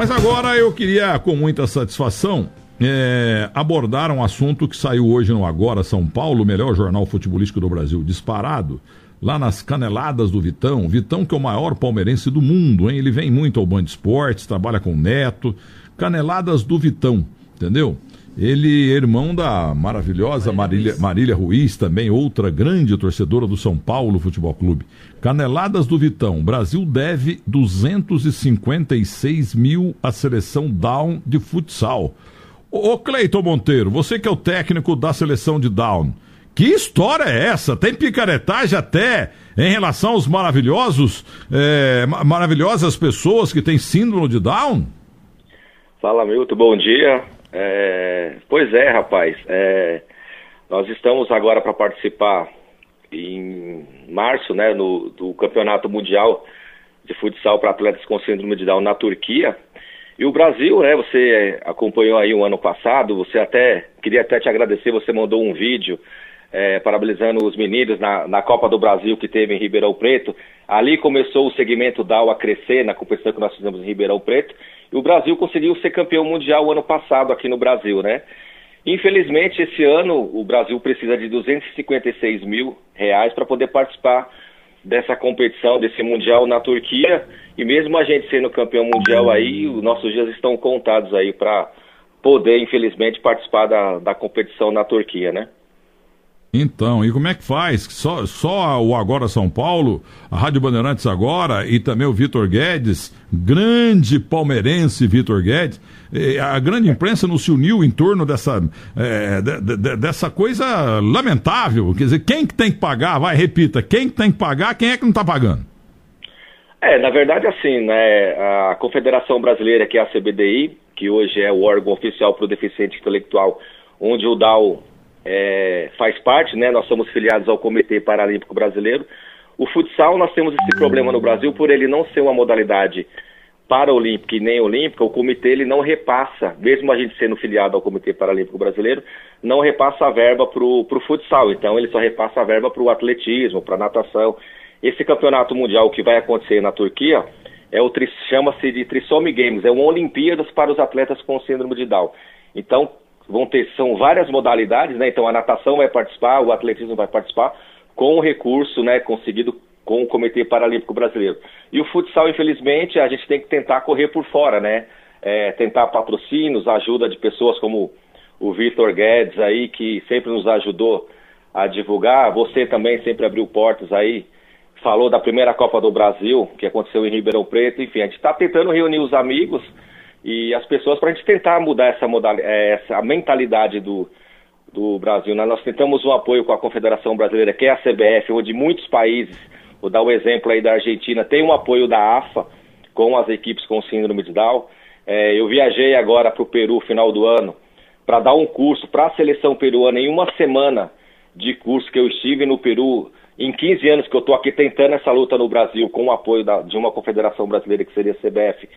Mas agora eu queria, com muita satisfação, é, abordar um assunto que saiu hoje no Agora São Paulo, o melhor jornal futebolístico do Brasil, disparado, lá nas caneladas do Vitão. Vitão, que é o maior palmeirense do mundo, hein? Ele vem muito ao Band Esportes, trabalha com o Neto. Caneladas do Vitão, entendeu? Ele é irmão da maravilhosa Marília, Marília Ruiz, também outra grande torcedora do São Paulo Futebol Clube. Caneladas do Vitão. Brasil deve 256 mil à seleção Down de futsal. Ô Cleiton Monteiro, você que é o técnico da seleção de Down, que história é essa? Tem picaretagem até em relação aos maravilhosos, é, maravilhosas pessoas que têm síndrome de Down? Fala, Milton, bom dia. É, pois é, rapaz. É, nós estamos agora para participar em março, né, no, do Campeonato Mundial de Futsal para Atletas com Síndrome de Down na Turquia. E o Brasil, né, você acompanhou aí o ano passado, você até, queria até te agradecer, você mandou um vídeo é, parabenizando os meninos na, na Copa do Brasil que teve em Ribeirão Preto. Ali começou o segmento DAO a crescer na competição que nós fizemos em Ribeirão Preto. E o Brasil conseguiu ser campeão mundial ano passado aqui no Brasil, né? Infelizmente, esse ano o Brasil precisa de 256 mil reais para poder participar dessa competição, desse mundial na Turquia. E mesmo a gente sendo campeão mundial aí, os nossos dias estão contados aí para poder, infelizmente, participar da, da competição na Turquia, né? Então, e como é que faz? Só, só o Agora São Paulo, a Rádio Bandeirantes Agora e também o Vitor Guedes, grande palmeirense Vitor Guedes, a grande imprensa não se uniu em torno dessa, é, de, de, dessa coisa lamentável. Quer dizer, quem que tem que pagar? Vai, repita, quem que tem que pagar, quem é que não está pagando? É, na verdade, assim, né, a Confederação Brasileira, que é a CBDI, que hoje é o órgão oficial para o deficiente intelectual, onde o DAO é, faz parte, né? Nós somos filiados ao Comitê Paralímpico Brasileiro. O futsal, nós temos esse problema no Brasil por ele não ser uma modalidade paraolímpica e nem olímpica, o comitê ele não repassa, mesmo a gente sendo filiado ao Comitê Paralímpico Brasileiro, não repassa a verba para o futsal. Então ele só repassa a verba para o atletismo, para natação. Esse campeonato mundial que vai acontecer na Turquia é o chama-se de Trisome Games, é uma Olimpíadas para os atletas com síndrome de Down. Então vão ter, são várias modalidades, né? Então a natação vai participar, o atletismo vai participar, com o recurso, né, conseguido com o Comitê Paralímpico Brasileiro. E o futsal, infelizmente, a gente tem que tentar correr por fora, né? É, tentar patrocínios, ajuda de pessoas como o Vitor Guedes aí, que sempre nos ajudou a divulgar. Você também sempre abriu portas aí, falou da primeira Copa do Brasil, que aconteceu em Ribeirão Preto. Enfim, a gente está tentando reunir os amigos e as pessoas para a gente tentar mudar essa, é, essa mentalidade do, do Brasil. Né? Nós tentamos um apoio com a Confederação Brasileira, que é a CBF, onde muitos países, vou dar o um exemplo aí da Argentina, tem um apoio da AFA com as equipes com síndrome de Down. É, eu viajei agora para o Peru, final do ano, para dar um curso para a seleção peruana em uma semana de curso que eu estive no Peru. Em 15 anos que eu estou aqui tentando essa luta no Brasil com o apoio da, de uma confederação brasileira que seria a CBF,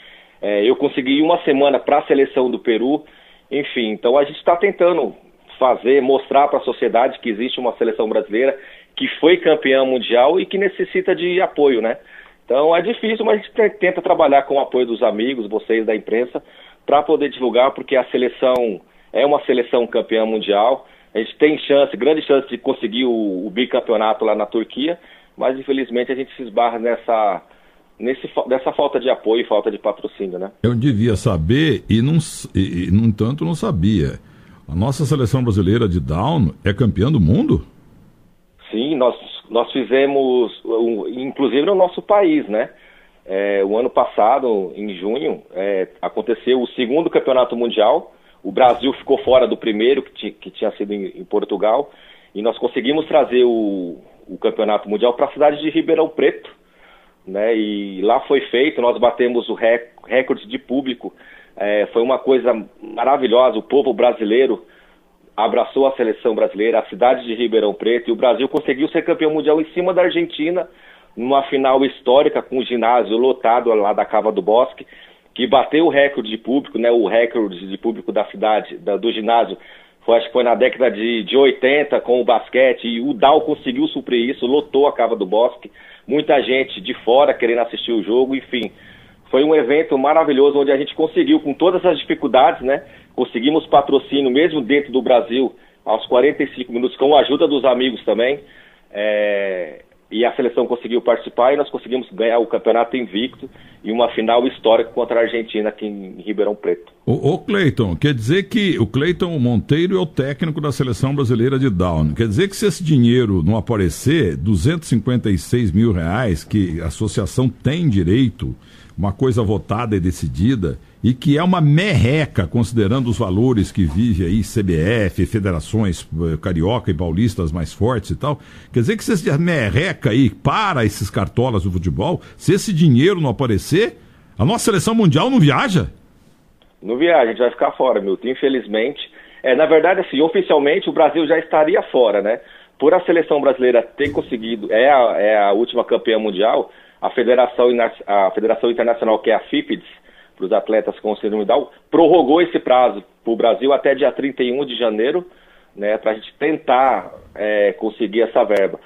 é, eu consegui uma semana para a seleção do Peru. Enfim, então a gente está tentando fazer, mostrar para a sociedade que existe uma seleção brasileira que foi campeã mundial e que necessita de apoio, né? Então é difícil, mas a gente tenta trabalhar com o apoio dos amigos, vocês da imprensa, para poder divulgar, porque a seleção é uma seleção campeã mundial. A gente tem chance, grande chance de conseguir o, o bicampeonato lá na Turquia, mas infelizmente a gente se esbarra nessa nesse, dessa falta de apoio e falta de patrocínio, né? Eu devia saber e, não, e, no entanto, não sabia. A nossa seleção brasileira de down é campeã do mundo? Sim, nós, nós fizemos, inclusive no nosso país, né? É, o ano passado, em junho, é, aconteceu o segundo campeonato mundial. O Brasil ficou fora do primeiro, que, que tinha sido em, em, Portugal. E nós conseguimos trazer o, o campeonato mundial para a cidade de Ribeirão Preto, né? E lá foi feito, nós batemos o rec recorde de público. É, foi uma coisa maravilhosa. O povo brasileiro abraçou a seleção brasileira, a cidade de Ribeirão Preto, e o Brasil conseguiu ser campeão mundial em cima da Argentina, numa final histórica com o ginásio lotado lá da Cava do Bosque, que bateu o recorde de público, né? O recorde de público da cidade, da, do ginásio. Foi, acho que foi na década de, de 80 com o basquete, e o Dal conseguiu suprir isso, lotou a Cava do Bosque muita gente de fora querendo assistir o jogo, enfim. Foi um evento maravilhoso onde a gente conseguiu, com todas as dificuldades, né? Conseguimos patrocínio mesmo dentro do Brasil, aos 45 minutos, com a ajuda dos amigos também. É, e a seleção conseguiu participar e nós conseguimos ganhar o campeonato invicto e uma final histórica contra a Argentina aqui em Ribeirão Preto. Ô, ô Cleiton, quer dizer que o Cleiton Monteiro é o técnico da seleção brasileira de Down. Quer dizer que se esse dinheiro não aparecer, 256 mil reais que a associação tem direito, uma coisa votada e decidida, e que é uma merreca, considerando os valores que vive aí CBF, federações eh, carioca e paulistas mais fortes e tal. Quer dizer que se essa merreca aí para esses cartolas do futebol, se esse dinheiro não aparecer, a nossa seleção mundial não viaja? Não viaja, a gente vai ficar fora, Milton, infelizmente. É, na verdade, assim, oficialmente o Brasil já estaria fora, né? Por a seleção brasileira ter conseguido, é a, é a última campeã mundial, a Federação, a Federação Internacional, que é a FIPEDS, para os atletas com síndrome Down, prorrogou esse prazo para o Brasil até dia 31 de janeiro, né, para a gente tentar é, conseguir essa verba.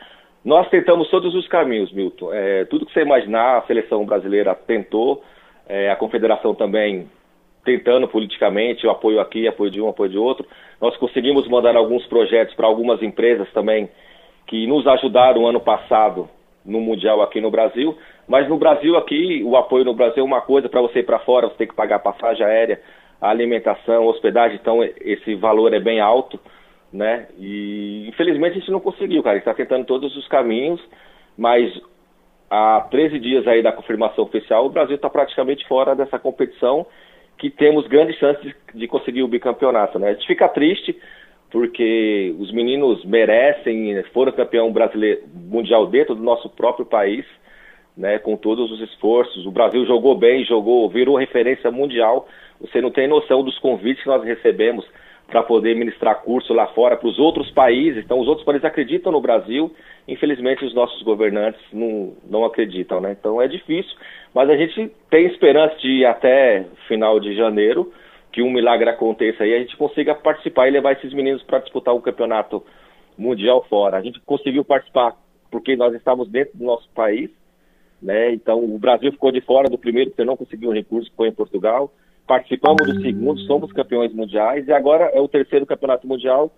Nós tentamos todos os caminhos, Milton. É, tudo que você imaginar, a seleção brasileira tentou, é, a confederação também tentando politicamente, o apoio aqui, apoio de um, apoio de outro. Nós conseguimos mandar alguns projetos para algumas empresas também que nos ajudaram ano passado no Mundial aqui no Brasil. Mas no Brasil aqui, o apoio no Brasil é uma coisa, para você ir para fora, você tem que pagar passagem aérea, alimentação, hospedagem, então esse valor é bem alto, né? E infelizmente a gente não conseguiu, cara. A gente está tentando todos os caminhos, mas há 13 dias aí da confirmação oficial, o Brasil está praticamente fora dessa competição, que temos grandes chances de, conseguir o bicampeonato, né? A gente fica triste, porque os meninos merecem, foram campeão brasileiro mundial dentro do nosso próprio país, né, com todos os esforços. O Brasil jogou bem, jogou, virou referência mundial. Você não tem noção dos convites que nós recebemos para poder ministrar curso lá fora para os outros países. Então, os outros países acreditam no Brasil. Infelizmente, os nossos governantes não, não acreditam, né? Então, é difícil. Mas a gente tem esperança de até final de janeiro que um milagre aconteça e a gente consiga participar e levar esses meninos para disputar o campeonato mundial fora. A gente conseguiu participar porque nós estávamos dentro do nosso país né? Então o Brasil ficou de fora do primeiro, porque não conseguiu um recurso, foi em Portugal. Participamos do segundo, somos campeões mundiais e agora é o terceiro campeonato mundial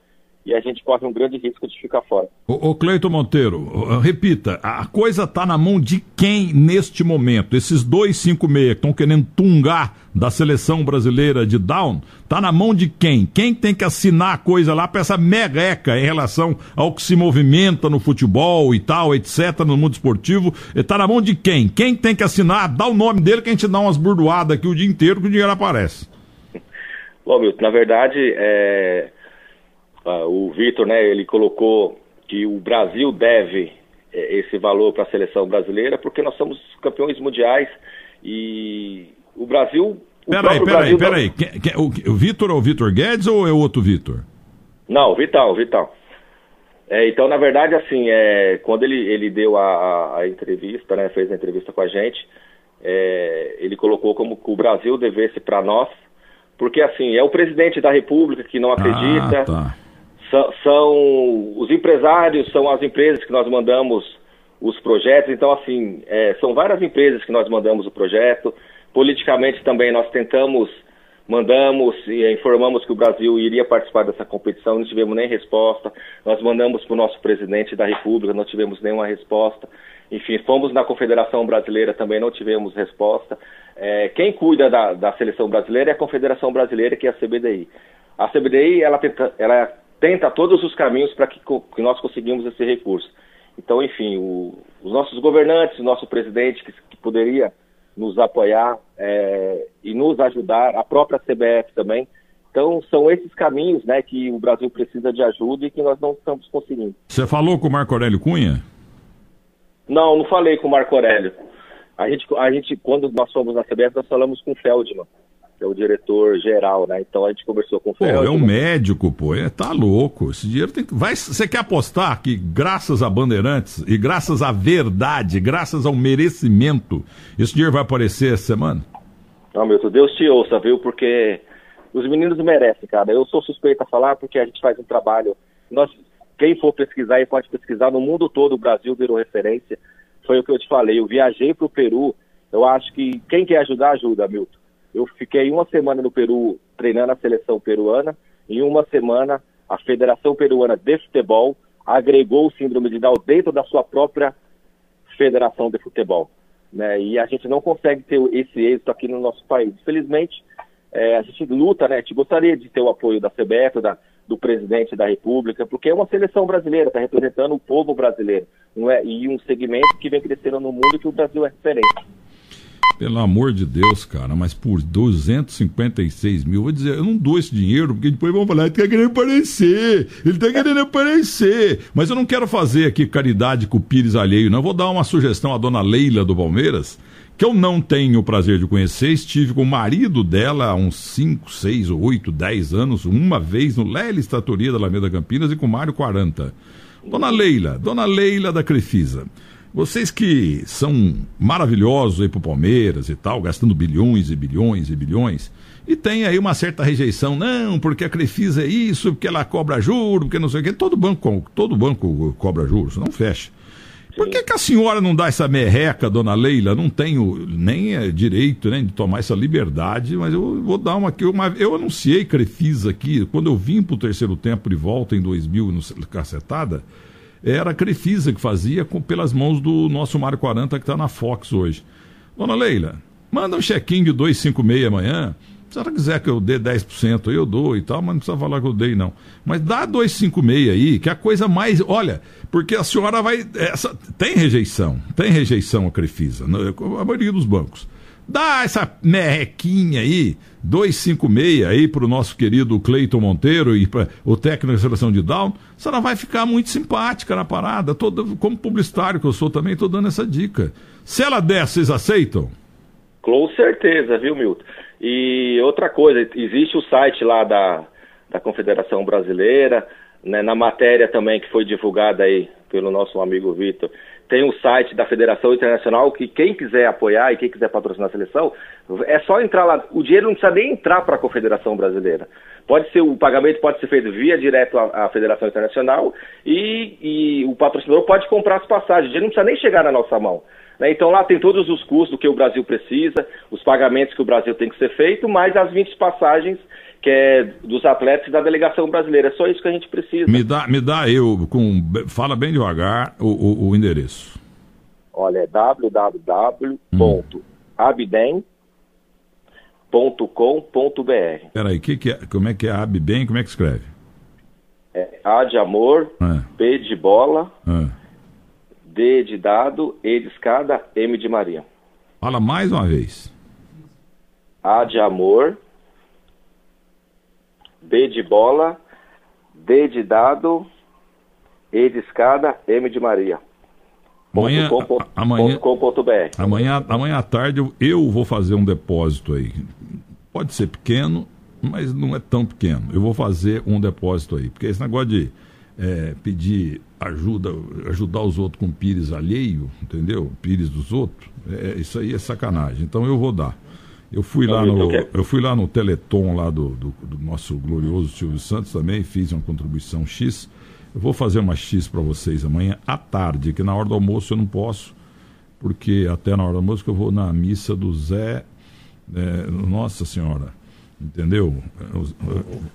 e a gente corre um grande risco de ficar fora. O, o Cleiton Monteiro, repita, a coisa está na mão de quem neste momento? Esses dois cinco meia que estão querendo tungar da seleção brasileira de down, tá na mão de quem? Quem tem que assinar a coisa lá para essa mereca em relação ao que se movimenta no futebol e tal, etc, no mundo esportivo, está na mão de quem? Quem tem que assinar? Dá o nome dele que a gente dá umas burdoadas aqui o dia inteiro que o dinheiro aparece. Bom, Milton, na verdade, é Uh, o Vitor, né, ele colocou que o Brasil deve é, esse valor para a seleção brasileira porque nós somos campeões mundiais e o Brasil. Peraí, peraí, peraí. O, o Vitor é o Vitor Guedes ou é o outro Vitor? Não, Vital, Vital. É, então, na verdade, assim, é, quando ele, ele deu a, a, a, entrevista, né, fez a entrevista com a gente, é, ele colocou como que o Brasil devesse para nós, porque assim, é o presidente da República que não acredita. Ah, tá são, são, os empresários, são as empresas que nós mandamos os projetos. Então, assim, é, são várias empresas que nós mandamos o projeto. Politicamente também nós tentamos, mandamos e informamos que o Brasil iria participar dessa competição, não tivemos nem resposta. Nós mandamos para o nosso presidente da República, não tivemos nenhuma resposta. Enfim, fomos na Confederação Brasileira, também não tivemos resposta. É, quem cuida da, da, seleção brasileira é a Confederação Brasileira, que é a CBDI. A CBDI, ela, tenta, ela tenta todos os caminhos para que, que, nós conseguimos esse recurso. Então, enfim, o, os nossos governantes, o nosso presidente, que, que poderia nos apoiar é, e nos ajudar, a própria CBF também. Então, são esses caminhos né, que o Brasil precisa de ajuda e que nós não estamos conseguindo. Você falou com o Marco Aurélio Cunha? Não, não falei com o Marco Aurélio. A gente, a gente, quando nós fomos na CBF, nós falamos com o Feldman que é o diretor geral, né? Então a gente conversou com o Pô, é um médico, pô, é, tá louco. Esse dinheiro tem que. Vai, você quer apostar que, graças a Bandeirantes e graças à verdade, graças ao merecimento, esse dinheiro vai aparecer essa semana? Não, meu Deus te ouça, viu? Porque os meninos merecem, cara. Eu sou suspeito a falar porque a gente faz um trabalho. Nós, quem for pesquisar e pode pesquisar no mundo todo, o Brasil virou referência. Foi o que eu te falei. Eu viajei para o Peru Eu acho que quem quer ajudar, ajuda, Milton. Eu fiquei uma semana no Peru treinando a seleção peruana. Em uma semana, a Federação Peruana de Futebol agregou o síndrome de Down dentro da sua própria Federação de Futebol. Né? E a gente não consegue ter esse êxito aqui no nosso país. Infelizmente, é, a gente luta, né? A gente gostaria de ter o apoio da CBF, da, do presidente da República, porque é uma seleção brasileira, está representando o povo brasileiro. Não é? E um segmento que vem crescendo no mundo que o Brasil é referência. Pelo amor de Deus, cara, mas por 256 mil, vou dizer, eu não dou esse dinheiro, porque depois vão falar, ele tá querendo aparecer, ele tá querendo aparecer. Mas eu não quero fazer aqui caridade com o Pires alheio, não. Eu vou dar uma sugestão à dona Leila do Palmeiras, que eu não tenho o prazer de conhecer. Estive com o marido dela há uns 5, 6, 8, 10 anos, uma vez no Lely Estatoria da Alameda Campinas e com o Mário 40. Dona Leila, dona Leila da Crefisa. Vocês que são maravilhosos aí pro Palmeiras e tal, gastando bilhões e bilhões e bilhões, e tem aí uma certa rejeição, não, porque a Crefisa é isso, porque ela cobra juros, porque não sei o quê. Todo banco, todo banco cobra juros, não fecha. Por que, que a senhora não dá essa merreca, dona Leila? Não tenho nem é, direito né, de tomar essa liberdade, mas eu vou dar uma aqui. Uma, eu anunciei Crefisa aqui, quando eu vim para o terceiro tempo de volta em 2000, no Cacetada, era a Crefisa que fazia com, pelas mãos do nosso Mário 40 que está na Fox hoje. Dona Leila, manda um check-in de 256 amanhã. Se ela quiser que eu dê 10%, aí eu dou e tal, mas não precisa falar que eu dei, não. Mas dá 256 aí, que é a coisa mais. Olha, porque a senhora vai. Essa, tem rejeição, tem rejeição a Crefisa, a maioria dos bancos. Dá essa merrequinha aí, 256 aí para o nosso querido Cleiton Monteiro e para o técnico da seleção de Down, a senhora vai ficar muito simpática na parada. Tô, como publicitário que eu sou também, estou dando essa dica. Se ela der, vocês aceitam? Com certeza, viu, Milton? E outra coisa, existe o site lá da, da Confederação Brasileira, né, na matéria também que foi divulgada aí pelo nosso amigo Vitor, tem o site da Federação Internacional que quem quiser apoiar e quem quiser patrocinar a seleção, é só entrar lá. O dinheiro não precisa nem entrar para a Confederação Brasileira. Pode ser o pagamento pode ser feito via direto à, à Federação Internacional e, e, o patrocinador pode comprar as passagens. O dinheiro não precisa nem chegar na nossa mão. Né? Então lá tem todos os custos do que o Brasil precisa, os pagamentos que o Brasil tem que ser feito, mais as 20 passagens que é dos atletas e da delegação brasileira. É só isso que a gente precisa. Me dá, me dá eu, com, fala bem devagar, o, o, o endereço. Olha, é www.abdem.com.br. Peraí, que que é, como é que é Abdem? Como é que escreve? É A de amor, é. B de bola, é. D de dado, E de escada, M de Maria. Fala mais uma vez. A de amor, B de bola, D de dado, E de escada, M de Maria. Amanhã, com, amanhã, amanhã, amanhã à tarde eu, eu vou fazer um depósito aí. Pode ser pequeno, mas não é tão pequeno. Eu vou fazer um depósito aí. Porque esse negócio de é, pedir ajuda, ajudar os outros com pires alheio, entendeu? Pires dos outros, é, isso aí é sacanagem. Então eu vou dar. Eu fui, lá no, eu fui lá no Teleton lá do, do, do, nosso glorioso Silvio Santos também, fiz uma contribuição X. Eu vou fazer uma X para vocês amanhã à tarde, que na hora do almoço eu não posso, porque até na hora do almoço eu vou na missa do Zé, é, Nossa Senhora, entendeu?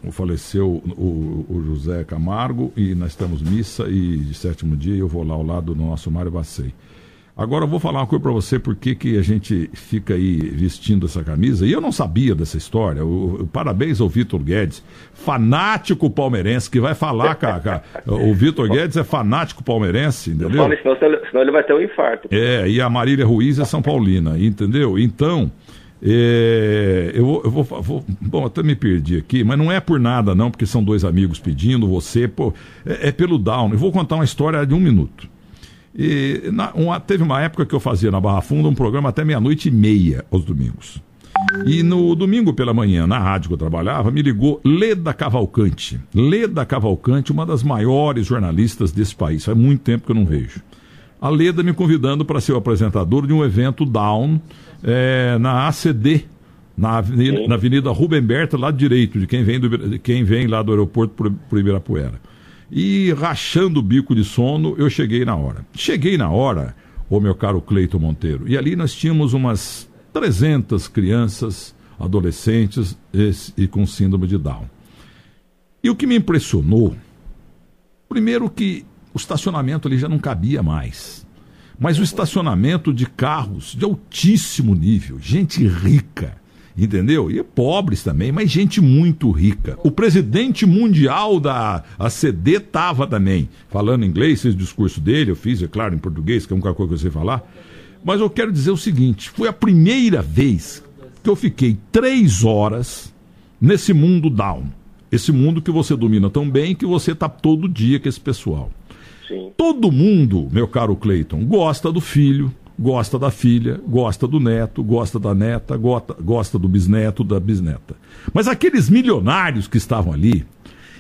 O, o, faleceu o, o, José Camargo e nós temos missa e de sétimo dia eu vou lá ao lado do nosso Mário Bacei. Agora eu vou falar uma coisa para você, por que a gente fica aí vestindo essa camisa. E eu não sabia dessa história. O, o parabéns ao Vitor Guedes, fanático palmeirense, que vai falar, cara. o Vitor Guedes é fanático palmeirense, entendeu? Senão, senão ele vai ter um infarto. É, e a Marília Ruiz é São Paulina, entendeu? Então. É, eu, vou, eu vou, vou, Bom, até me perdi aqui, mas não é por nada, não, porque são dois amigos pedindo, você, pô, é, é pelo down. Eu vou contar uma história de um minuto. E na, uma, teve uma época que eu fazia na Barra Funda um programa até meia-noite e meia aos domingos. E no domingo pela manhã, na rádio que eu trabalhava, me ligou Leda Cavalcante. Leda Cavalcante, uma das maiores jornalistas desse país. Faz muito tempo que eu não vejo. A Leda me convidando para ser o apresentador de um evento Down é, na ACD, na avenida, na avenida Rubem Berta, lado direito, de quem vem, do, quem vem lá do aeroporto para o Ibirapuera. E rachando o bico de sono, eu cheguei na hora. Cheguei na hora, ô meu caro Cleito Monteiro. E ali nós tínhamos umas 300 crianças, adolescentes e com síndrome de Down. E o que me impressionou, primeiro que o estacionamento ali já não cabia mais. Mas o estacionamento de carros de altíssimo nível, gente rica, entendeu? E pobres também, mas gente muito rica. O presidente mundial da ACD estava também, falando inglês, fez o discurso dele, eu fiz, é claro, em português, que é uma coisa que eu sei falar. Mas eu quero dizer o seguinte: foi a primeira vez que eu fiquei três horas nesse mundo down. Esse mundo que você domina tão bem que você está todo dia com esse pessoal. Sim. Todo mundo, meu caro Cleiton, gosta do filho, gosta da filha, gosta do neto, gosta da neta, gosta, gosta do bisneto, da bisneta. Mas aqueles milionários que estavam ali,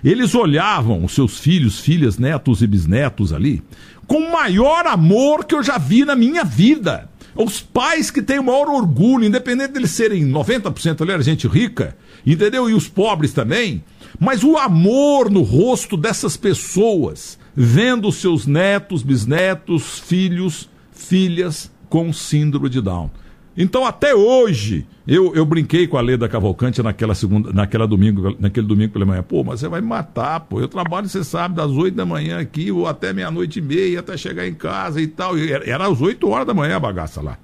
eles olhavam os seus filhos, filhas, netos e bisnetos ali com o maior amor que eu já vi na minha vida. Os pais que têm o maior orgulho, independente deles serem 90% ali era gente rica, entendeu? E os pobres também. Mas o amor no rosto dessas pessoas, vendo seus netos, bisnetos, filhos, filhas com síndrome de Down. Então, até hoje, eu, eu brinquei com a Leda Cavalcante naquela segunda, naquela domingo, naquele domingo pela manhã. Pô, mas você vai me matar, pô. Eu trabalho, você sabe, das oito da manhã aqui, ou até meia-noite e meia, até chegar em casa e tal. Era, era às oito horas da manhã a bagaça lá.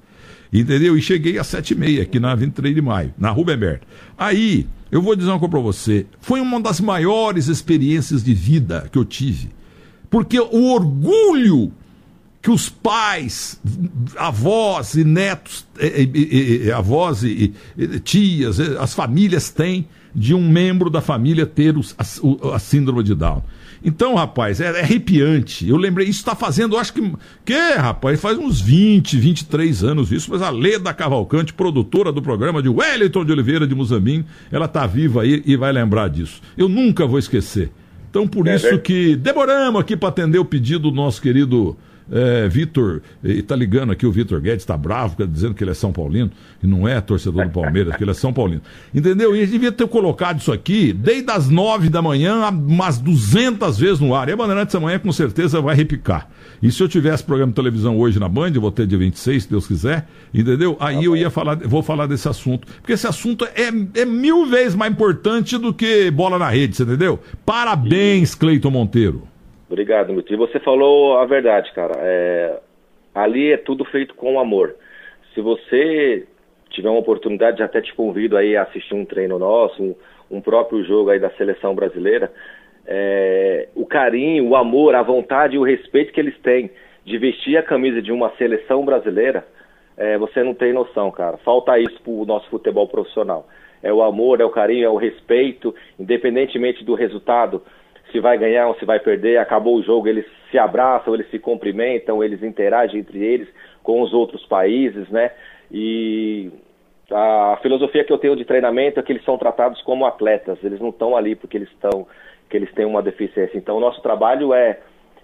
Entendeu? E cheguei às sete e meia, aqui na 23 de maio, na Rubem Berto. Aí, eu vou dizer uma coisa pra você. Foi uma das maiores experiências de vida que eu tive. Porque o orgulho que os pais, avós e netos, e, e, avós e, tias, as famílias têm de um membro da família ter os, a, a, síndrome de Down. Então, rapaz, é, é arrepiante. Eu lembrei, isso está fazendo, acho que. Que, rapaz, faz uns 20, 23 anos isso, mas a Leda Cavalcante, produtora do programa de Wellington de Oliveira de Muzambim, ela está viva aí e vai lembrar disso. Eu nunca vou esquecer. Então, por é isso que demoramos aqui para atender o pedido do nosso querido é, Vitor, e tá ligando aqui, o Vitor Guedes está bravo, dizendo que ele é São Paulino, e não é torcedor do Palmeiras, que ele é São Paulino. Entendeu? E a gente devia ter colocado isso aqui desde as nove da manhã, umas duzentas vezes no ar. E a Bandeirantes amanhã com certeza vai repicar. E se eu tivesse programa de televisão hoje na Band, eu vou ter dia 26, se Deus quiser, entendeu? Aí tá eu ia falar, vou falar desse assunto. Porque esse assunto é, é mil vezes mais importante do que bola na rede, você entendeu? Parabéns, Cleiton Monteiro. Obrigado, Milton. E você falou a verdade, cara. É, ali é tudo feito com amor. Se você tiver uma oportunidade, até te convido aí a assistir um treino nosso, um, um próprio jogo aí da seleção brasileira. É, o carinho, o amor, a vontade e o respeito que eles têm de vestir a camisa de uma seleção brasileira, é, você não tem noção, cara. Falta isso pro nosso futebol profissional. É o amor, é o carinho, é o respeito, independentemente do resultado se vai ganhar ou se vai perder, acabou o jogo, eles se abraçam, eles se cumprimentam, eles interagem entre eles com os outros países, né? E a filosofia que eu tenho de treinamento é que eles são tratados como atletas, eles não estão ali porque eles estão que eles têm uma deficiência. Então, o nosso trabalho é,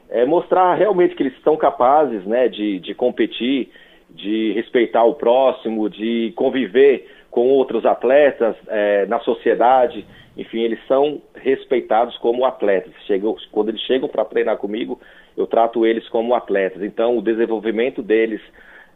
é mostrar realmente que eles estão capazes, né, de, de competir, de respeitar o próximo, de conviver com outros atletas é, na sociedade enfim, eles são respeitados como atletas. Chegam, quando eles chegam para treinar comigo, eu trato eles como atletas. Então, o desenvolvimento deles,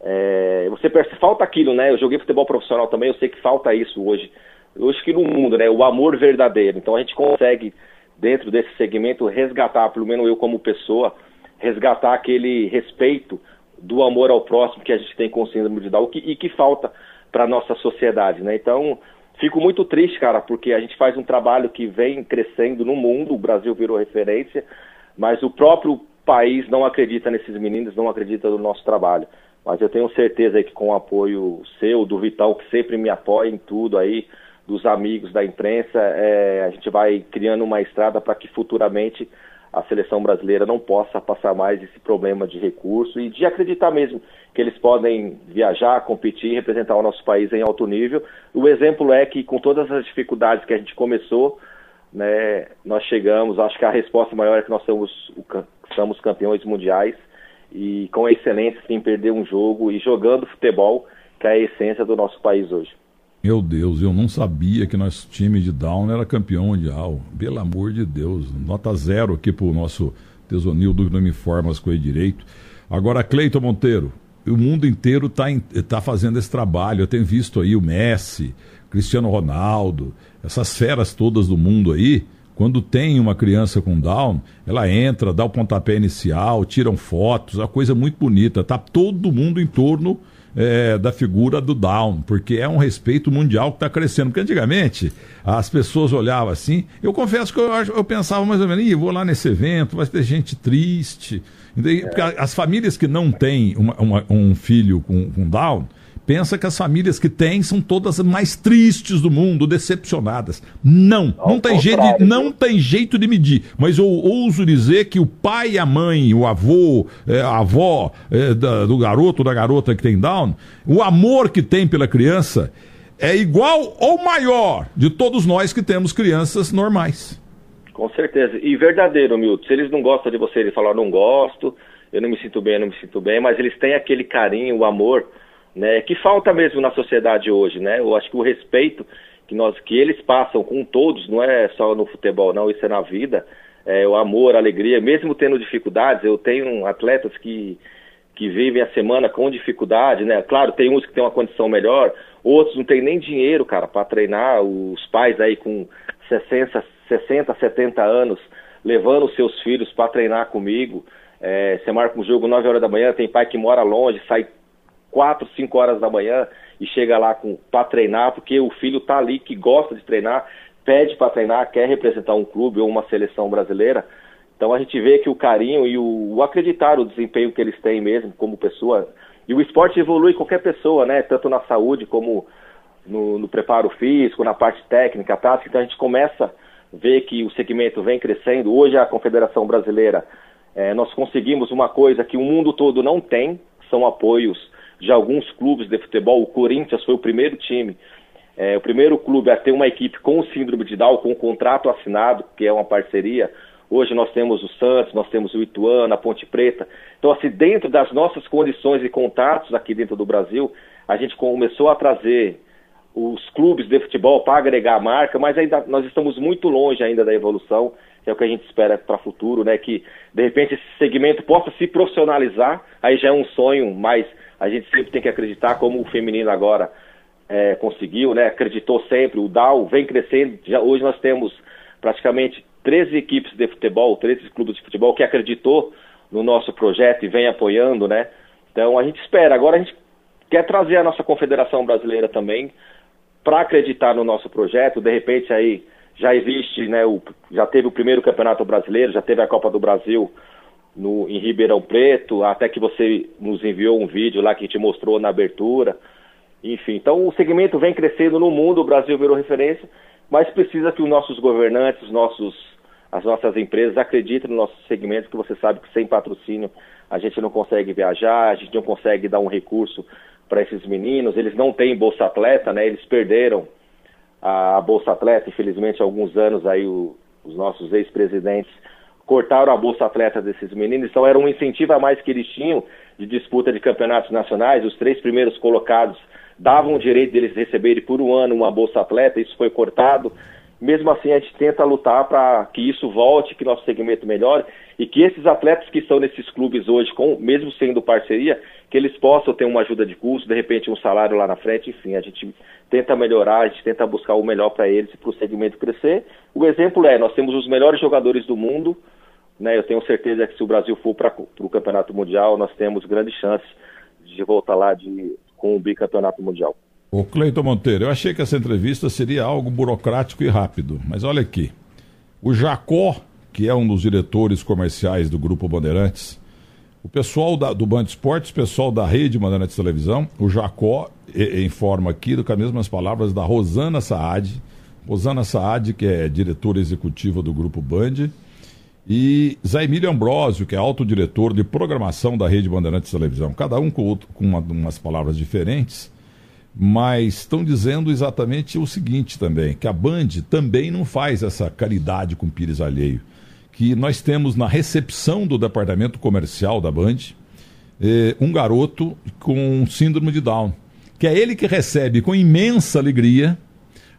é, você percebe, falta aquilo, né? Eu joguei futebol profissional também, eu sei que falta isso hoje. Hoje que no mundo, né? O amor verdadeiro. Então, a gente consegue, dentro desse segmento, resgatar, pelo menos eu como pessoa, resgatar aquele respeito do amor ao próximo que a gente tem com o síndrome de Down e que falta para nossa sociedade, né? Então, Fico muito triste, cara, porque a gente faz um trabalho que vem crescendo no mundo, o Brasil virou referência, mas o próprio país não acredita nesses meninos, não acredita no nosso trabalho. Mas eu tenho certeza que com o apoio seu, do Vital, que sempre me apoia em tudo aí, dos amigos da imprensa, é, a gente vai criando uma estrada para que futuramente a seleção brasileira não possa passar mais esse problema de recurso e de acreditar mesmo que eles podem viajar, competir, representar o nosso país em alto nível. O exemplo é que com todas as dificuldades que a gente começou, né, nós chegamos, acho que a resposta maior é que nós somos, somos campeões mundiais e com excelência, sem perder um jogo e jogando futebol, que é a essência do nosso país hoje. Meu Deus, eu não sabia que nosso time de Down era campeão mundial. Pelo amor de Deus. Nota zero aqui pro nosso Tesonildo que não me informa as coisas direito. Agora, Cleiton Monteiro, o mundo inteiro está tá fazendo esse trabalho. Eu tenho visto aí o Messi, Cristiano Ronaldo, essas feras todas do mundo aí. Quando tem uma criança com Down, ela entra, dá o pontapé inicial, tiram fotos, é uma coisa muito bonita. Tá todo mundo em torno é, da figura do Down, porque é um respeito mundial que está crescendo. Porque antigamente as pessoas olhavam assim. Eu confesso que eu, eu pensava mais ou menos, vou lá nesse evento, vai ter gente triste. Porque as famílias que não têm uma, uma, um filho com, com Down pensa que as famílias que têm são todas mais tristes do mundo, decepcionadas. Não, não tem, jeito de, não tem jeito de medir. Mas eu ouso dizer que o pai, a mãe, o avô, é, a avó é, da, do garoto, da garota que tem Down, o amor que tem pela criança é igual ou maior de todos nós que temos crianças normais. Com certeza. E verdadeiro, Milton. Se eles não gostam de você, eles falam, não gosto, eu não me sinto bem, eu não me sinto bem, mas eles têm aquele carinho, o amor né, que falta mesmo na sociedade hoje, né? Eu acho que o respeito que nós que eles passam com todos, não é só no futebol, não, isso é na vida, é, o amor, a alegria, mesmo tendo dificuldades, eu tenho atletas que que vivem a semana com dificuldade, né? Claro, tem uns que têm uma condição melhor, outros não têm nem dinheiro, cara, para treinar, os pais aí com 60, 60, 70 anos levando os seus filhos para treinar comigo. É, você marca um jogo 9 horas da manhã, tem pai que mora longe, sai 4, 5 horas da manhã e chega lá para treinar, porque o filho está ali que gosta de treinar, pede para treinar, quer representar um clube ou uma seleção brasileira. Então a gente vê que o carinho e o, o acreditar o desempenho que eles têm mesmo como pessoa. E o esporte evolui qualquer pessoa, né? Tanto na saúde como no, no preparo físico, na parte técnica, tática. Então a gente começa ver que o segmento vem crescendo. Hoje a Confederação Brasileira, é, nós conseguimos uma coisa que o mundo todo não tem, são apoios de alguns clubes de futebol. O Corinthians foi o primeiro time, é, o primeiro clube a ter uma equipe com síndrome de Down, com um contrato assinado, que é uma parceria. Hoje nós temos o Santos, nós temos o Ituano, a Ponte Preta. Então, assim, dentro das nossas condições e contatos aqui dentro do Brasil, a gente começou a trazer os clubes de futebol para agregar a marca, mas ainda nós estamos muito longe ainda da evolução, é o que a gente espera para o futuro, né? Que de repente esse segmento possa se profissionalizar, aí já é um sonho mais a gente sempre tem que acreditar como o feminino agora é, conseguiu, né? Acreditou sempre, o Dow vem crescendo. Já, hoje nós temos praticamente 13 equipes de futebol, 13 clubes de futebol que acreditou no nosso projeto e vem apoiando, né? Então a gente espera. Agora a gente quer trazer a nossa confederação brasileira também para acreditar no nosso projeto. De repente aí já existe, né? O, já teve o primeiro campeonato brasileiro, já teve a Copa do Brasil no, em Ribeirão Preto, até que você nos enviou um vídeo lá que te mostrou na abertura. Enfim, então o segmento vem crescendo no mundo, o Brasil virou referência, mas precisa que os nossos governantes, os nossos, as nossas empresas acreditem no nosso segmento, que você sabe que sem patrocínio a gente não consegue viajar, a gente não consegue dar um recurso para esses meninos, eles não têm Bolsa Atleta, né? Eles perderam a, a Bolsa Atleta, infelizmente, há alguns anos aí o, os nossos ex-presidentes cortaram a bolsa atleta desses meninos, então era um incentivo a mais que eles tinham de disputa de campeonatos nacionais. Os três primeiros colocados davam o direito deles receberem por um ano uma bolsa atleta, isso foi cortado. Mesmo assim, a gente tenta lutar para que isso volte, que nosso segmento melhore e que esses atletas que estão nesses clubes hoje, com, mesmo sendo parceria, que eles possam ter uma ajuda de custo, de repente um salário lá na frente, enfim, a gente tenta melhorar, a gente tenta buscar o melhor para eles e para o segmento crescer. O exemplo é, nós temos os melhores jogadores do mundo, né, eu tenho certeza que se o Brasil for para o Campeonato Mundial, nós temos grandes chances de voltar lá de, com o bicampeonato mundial. O Cleiton Monteiro, eu achei que essa entrevista seria algo burocrático e rápido, mas olha aqui. O Jacó, que é um dos diretores comerciais do Grupo Bandeirantes, o pessoal da, do Band Esportes, o pessoal da rede Bandeirantes Televisão, o Jacó e, informa aqui com as mesmas palavras da Rosana Saad. Rosana Saad, que é diretora executiva do Grupo Band, e Zé Emílio Ambrosio, que é autodiretor de programação da Rede Bandeirantes Televisão. Cada um com, outro, com uma, umas palavras diferentes, mas estão dizendo exatamente o seguinte também, que a Band também não faz essa caridade com Pires Alheio. Que nós temos na recepção do departamento comercial da Band eh, um garoto com síndrome de Down, que é ele que recebe com imensa alegria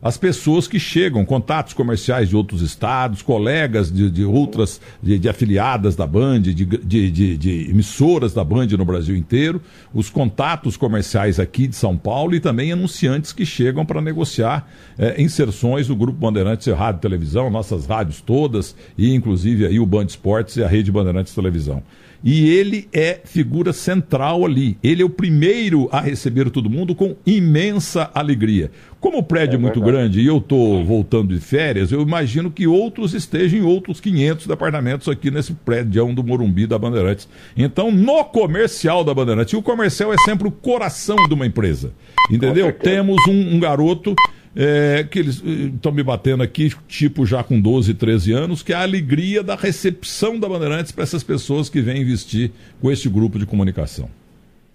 as pessoas que chegam, contatos comerciais de outros estados, colegas de, de outras, de, de, afiliadas da Band, de, de, emissoras da Band no Brasil inteiro, os contatos comerciais aqui de São Paulo e também anunciantes que chegam para negociar é, inserções do Grupo Bandeirantes Rádio e Televisão, nossas rádios todas, e inclusive aí o Band Esportes e a Rede Bandeirantes Televisão. E ele é figura central ali. Ele é o primeiro a receber todo mundo com imensa alegria. Como o prédio é, é muito grande e eu estou voltando de férias, eu imagino que outros estejam em outros 500 departamentos aqui nesse prédio do Morumbi da Bandeirantes. Então, no comercial da Bandeirantes, e o comercial é sempre o coração de uma empresa. Entendeu? Temos um, um garoto é, que eles estão eh, me batendo aqui, tipo já com 12, 13 anos, que é a alegria da recepção da Bandeirantes para essas pessoas que vêm investir com esse grupo de comunicação.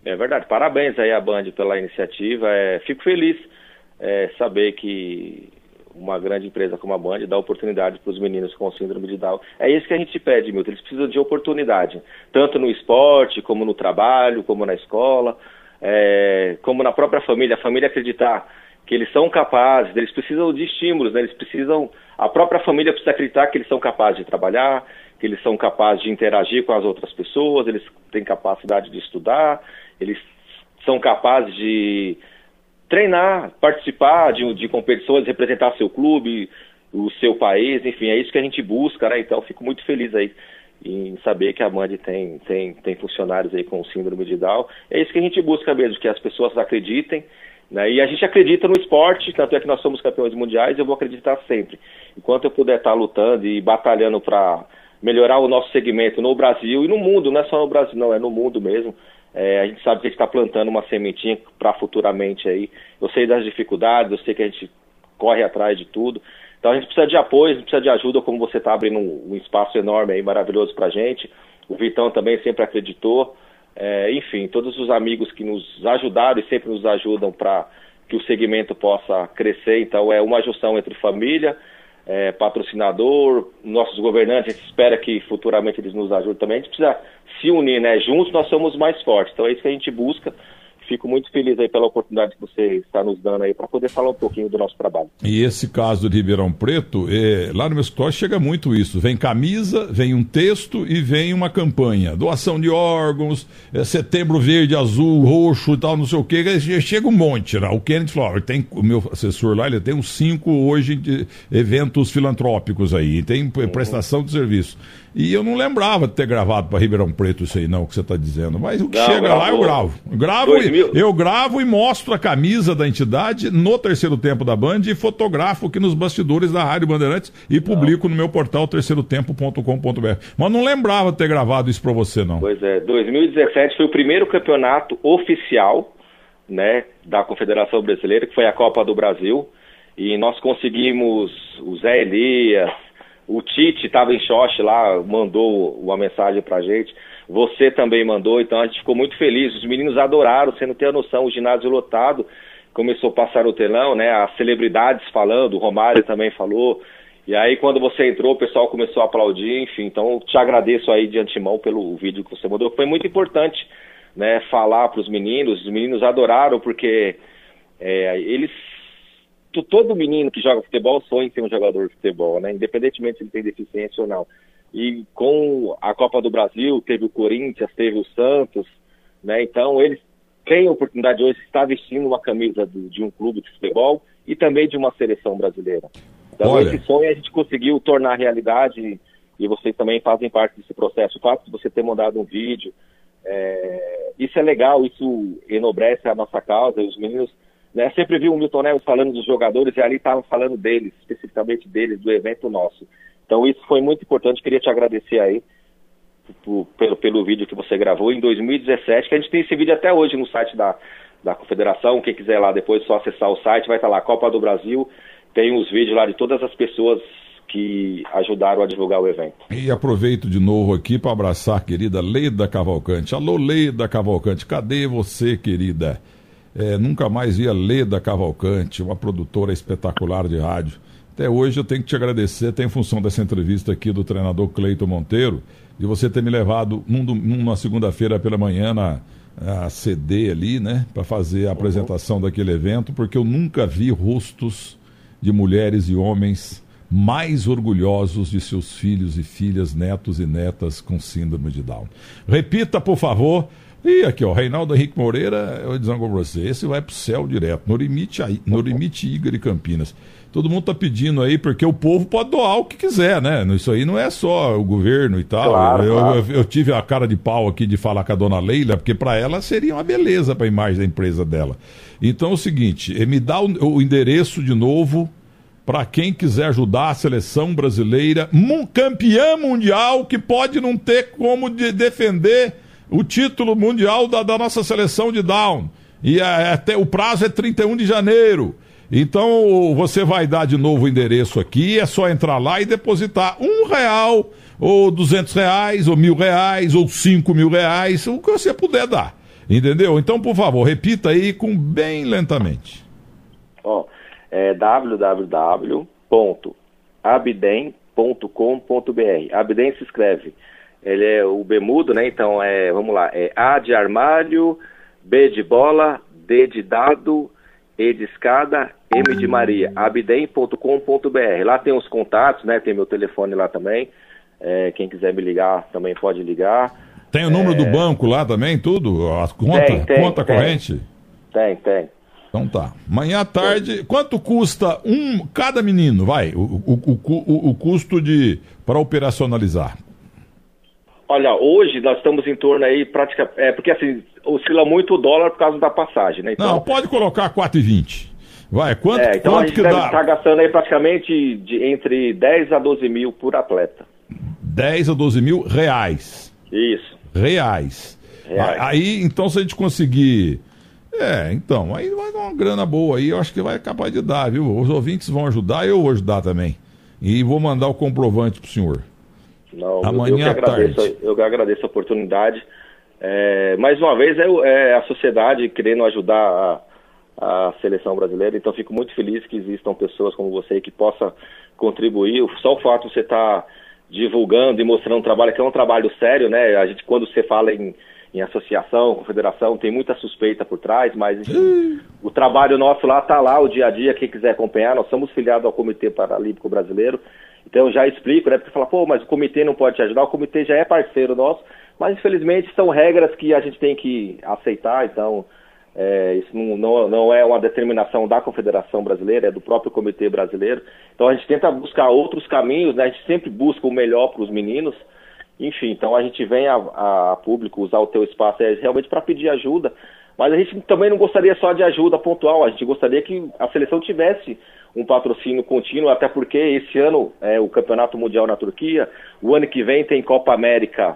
É verdade. Parabéns aí à Band pela iniciativa. É, fico feliz é, saber que uma grande empresa como a Band dá oportunidade para os meninos com síndrome de Down. É isso que a gente pede, Milton. Eles precisam de oportunidade, tanto no esporte, como no trabalho, como na escola, é, como na própria família. A família acreditar que eles são capazes, eles precisam de estímulos, né? eles precisam, a própria família precisa acreditar que eles são capazes de trabalhar, que eles são capazes de interagir com as outras pessoas, eles têm capacidade de estudar, eles são capazes de treinar, participar de, de competições, representar seu clube, o seu país, enfim, é isso que a gente busca, né? Então, fico muito feliz aí em saber que a Band tem, tem, tem funcionários aí com síndrome de Down. É isso que a gente busca mesmo, que as pessoas acreditem né? E a gente acredita no esporte, tanto é que nós somos campeões mundiais, eu vou acreditar sempre. Enquanto eu puder estar lutando e batalhando para melhorar o nosso segmento no Brasil e no mundo, não é só no Brasil, não, é no mundo mesmo. É, a gente sabe que a gente está plantando uma sementinha para futuramente aí. Eu sei das dificuldades, eu sei que a gente corre atrás de tudo. Então a gente precisa de apoio, a gente precisa de ajuda, como você está abrindo um, um, espaço enorme aí, maravilhoso para a gente. O Vitão também sempre acreditou. É, enfim, todos os amigos que nos ajudaram e sempre nos ajudam para que o segmento possa crescer. Então, é uma junção entre família, é, patrocinador, nossos governantes. A gente espera que futuramente eles nos ajudem também. A gente precisa se unir, né? Juntos nós somos mais fortes. Então, é isso que a gente busca fico muito feliz aí pela oportunidade que você está nos dando aí para poder falar um pouquinho do nosso trabalho. E esse caso de Ribeirão Preto, é, lá no meu escritório chega muito isso. Vem camisa, vem um texto e vem uma campanha. Doação de órgãos, é, setembro verde, azul, roxo e tal, não sei o quê. Chega um monte. Né? O Kenneth falou, tem, o meu assessor lá, ele tem uns cinco hoje de eventos filantrópicos aí. Tem prestação de serviço. E eu não lembrava de ter gravado para Ribeirão Preto isso aí, não, o que você está dizendo. Mas o que não, chega gravou. lá, eu gravo. Gravo e, eu gravo e mostro a camisa da entidade no terceiro tempo da Band e fotografo aqui nos bastidores da Rádio Bandeirantes e publico não. no meu portal terceirotempo.com.br. Mas não lembrava ter gravado isso para você, não. Pois é, 2017 foi o primeiro campeonato oficial né, da Confederação Brasileira, que foi a Copa do Brasil. E nós conseguimos o Zé Elias, o Tite estava em Xoxi lá, mandou uma mensagem pra gente. Você também mandou, então a gente ficou muito feliz. Os meninos adoraram, você não tem a noção, o ginásio lotado. Começou a passar no telão, né? As celebridades falando, o Romário também falou. E aí, quando você entrou, o pessoal começou a aplaudir, enfim. Então, te agradeço aí de antemão pelo vídeo que você mandou. Foi muito importante, né? Falar para os meninos. Os meninos adoraram, porque é, eles todo menino que joga futebol sonha em ser um jogador de futebol, né? Independentemente se ele tem deficiência ou não. E com a Copa do Brasil, teve o Corinthians, teve o Santos, né? Então eles têm a oportunidade hoje de estar vestindo uma camisa de, de um clube de futebol e também de uma seleção brasileira. Então Olha. esse sonho a gente conseguiu tornar realidade e vocês também fazem parte desse processo. O fato de você ter mandado um vídeo, é, isso é legal, isso enobrece a nossa causa. Os meninos né? Sempre vi o Milton Neves falando dos jogadores e ali estava falando deles, especificamente deles, do evento nosso. Então isso foi muito importante, queria te agradecer aí pelo, pelo vídeo que você gravou em 2017, que a gente tem esse vídeo até hoje no site da, da Confederação, quem quiser lá depois só acessar o site, vai estar lá, Copa do Brasil, tem os vídeos lá de todas as pessoas que ajudaram a divulgar o evento. E aproveito de novo aqui para abraçar a querida Leida Cavalcante. Alô, Leida Cavalcante, cadê você, querida? É, nunca mais ia Leda Cavalcante, uma produtora espetacular de rádio. Até hoje eu tenho que te agradecer, até em função dessa entrevista aqui do treinador Cleito Monteiro, de você ter me levado num, numa segunda-feira pela manhã na a CD ali, né, para fazer a apresentação daquele evento, porque eu nunca vi rostos de mulheres e homens mais orgulhosos de seus filhos e filhas, netos e netas com síndrome de Down. Repita, por favor. E aqui, ó, Reinaldo Henrique Moreira, eu vou dizer com você, esse vai pro céu direto, no limite, no limite Igor e Campinas. Todo mundo tá pedindo aí, porque o povo pode doar o que quiser, né? Isso aí não é só o governo e tal. Claro, eu, claro. Eu, eu, tive a cara de pau aqui de falar com a dona Leila, porque para ela seria uma beleza para a imagem da empresa dela. Então é o seguinte, eh, me dá o, o endereço de novo para quem quiser ajudar a seleção brasileira, campeã mundial, que pode não ter como de defender o título mundial da, da nossa seleção de down. E é, até o prazo é 31 de janeiro. Então você vai dar de novo o endereço aqui, é só entrar lá e depositar um real, ou duzentos reais, ou mil reais, ou cinco mil reais, o que você puder dar. Entendeu? Então, por favor, repita aí com bem lentamente. Ó, é www.abdem.com.br. Abdem se escreve. Ele é o bemudo, né? Então, é, vamos lá, é A de armário, B de bola, D de dado, E de escada, M de Maria. abdem.com.br. Lá tem os contatos, né? Tem meu telefone lá também. É, quem quiser me ligar também pode ligar. Tem o número é... do banco lá também, tudo? A conta, tem, tem, conta tem. corrente? Tem, tem. Então tá. Amanhã à tarde, quanto custa um cada menino? Vai, o, o, o, o custo de para operacionalizar. Olha, hoje nós estamos em torno aí, prática, é, porque assim, oscila muito o dólar por causa da passagem, né? Então, Não, pode colocar 4,20. Vai, quanto, é, então quanto a gente que deve dá? estar gastando aí praticamente de, entre 10 a 12 mil por atleta. 10 a 12 mil reais. Isso. Reais. reais. Aí, então, se a gente conseguir é, então, aí vai dar uma grana boa aí, eu acho que vai acabar de dar, viu? Os ouvintes vão ajudar, eu vou ajudar também. E vou mandar o comprovante pro senhor. Não, Amanhã eu, que agradeço, eu que agradeço a oportunidade. É, mais uma vez, é, é, a sociedade querendo ajudar a, a, seleção brasileira, então fico muito feliz que existam pessoas como você que possa contribuir. Só o fato de você estar tá divulgando e mostrando um trabalho, que é um trabalho sério, né? A gente, quando você fala em em associação, confederação, tem muita suspeita por trás, mas enfim, o trabalho nosso lá está lá, o dia a dia, quem quiser acompanhar, nós somos filiados ao Comitê Paralímpico Brasileiro, então já explico, né, porque fala, pô, mas o comitê não pode te ajudar, o comitê já é parceiro nosso, mas infelizmente são regras que a gente tem que aceitar, então é, isso não, não, não, é uma determinação da Confederação Brasileira, é do próprio Comitê Brasileiro. Então a gente tenta buscar outros caminhos, né? a gente sempre busca o melhor para os meninos, enfim, então a gente vem a, a público usar o teu espaço é realmente para pedir ajuda, mas a gente também não gostaria só de ajuda pontual, a gente gostaria que a seleção tivesse um patrocínio contínuo, até porque esse ano é o Campeonato Mundial na Turquia, o ano que vem tem Copa América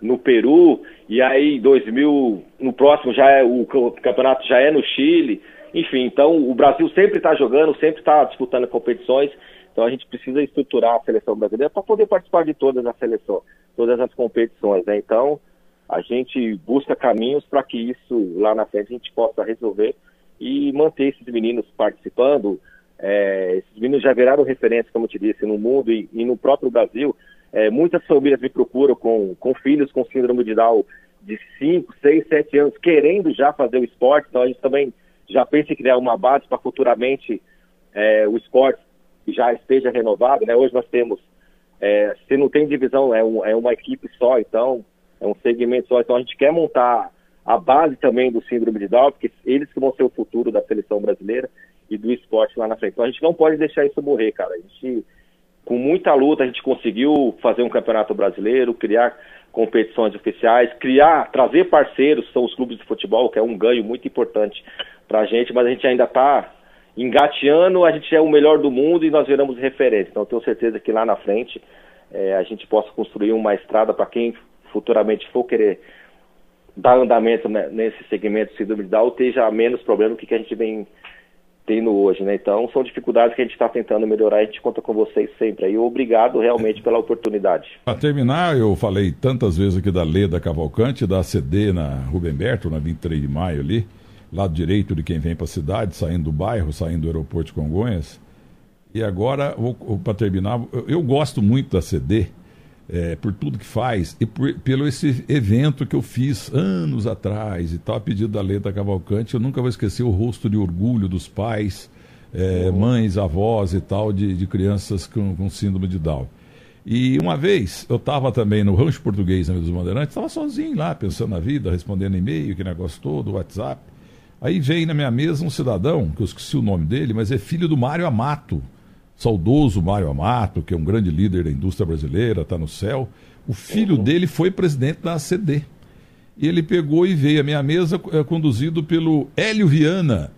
no Peru, e aí 2000, no próximo já é o campeonato já é no Chile, enfim, então o Brasil sempre está jogando, sempre está disputando competições, então a gente precisa estruturar a seleção brasileira para poder participar de todas as seleções, todas as competições. Né? Então a gente busca caminhos para que isso lá na frente a gente possa resolver e manter esses meninos participando. É, esses meninos já viraram referência, como eu te disse, no mundo e, e no próprio Brasil. É, muitas famílias me procuram com, com filhos com síndrome de Down de 5, 6, 7 anos, querendo já fazer o esporte. Então a gente também já pensa em criar uma base para futuramente é, o esporte já esteja renovado, né? Hoje nós temos, é, se não tem divisão, é, um, é uma equipe só, então, é um segmento só. Então a gente quer montar a base também do síndrome de Down, porque eles que vão ser o futuro da seleção brasileira e do esporte lá na frente. Então a gente não pode deixar isso morrer, cara. A gente, com muita luta, a gente conseguiu fazer um campeonato brasileiro, criar competições oficiais, criar, trazer parceiros, são os clubes de futebol, que é um ganho muito importante para a gente, mas a gente ainda está engateando, a gente é o melhor do mundo e nós viramos referência. Então, tenho certeza que lá na frente é, a gente possa construir uma estrada para quem futuramente for querer dar andamento nesse segmento de síndrome de Down, esteja menos problema do que, que a gente vem tendo hoje, né? Então, são dificuldades que a gente está tentando melhorar a gente conta com vocês sempre. E obrigado realmente pela oportunidade. Para terminar, eu falei tantas vezes aqui da Leda Cavalcante, da ACD na Rubem Berto, na 23 de maio ali lado direito de quem vem para a cidade, saindo do bairro, saindo do aeroporto de Congonhas. E agora, para terminar, eu, eu, gosto muito da CD, é, por tudo que faz, e por, pelo esse evento que eu fiz anos atrás e tal, a pedido da Leta Cavalcante. Eu nunca vou esquecer o rosto de orgulho dos pais é, mães, avós e tal, de, de crianças com, com síndrome de Down. E uma vez eu estava também no Rancho Português, na dos Bandeirantes, estava sozinho lá, pensando na vida, respondendo e-mail, que negócio todo, WhatsApp. Aí veio na minha mesa um cidadão, que eu esqueci o nome dele, mas é filho do Mário Amato, saudoso Mário Amato, que é um grande líder da indústria brasileira, está no céu. O filho dele foi presidente da ACD. E ele pegou e veio à minha mesa, é, conduzido pelo Hélio Viana.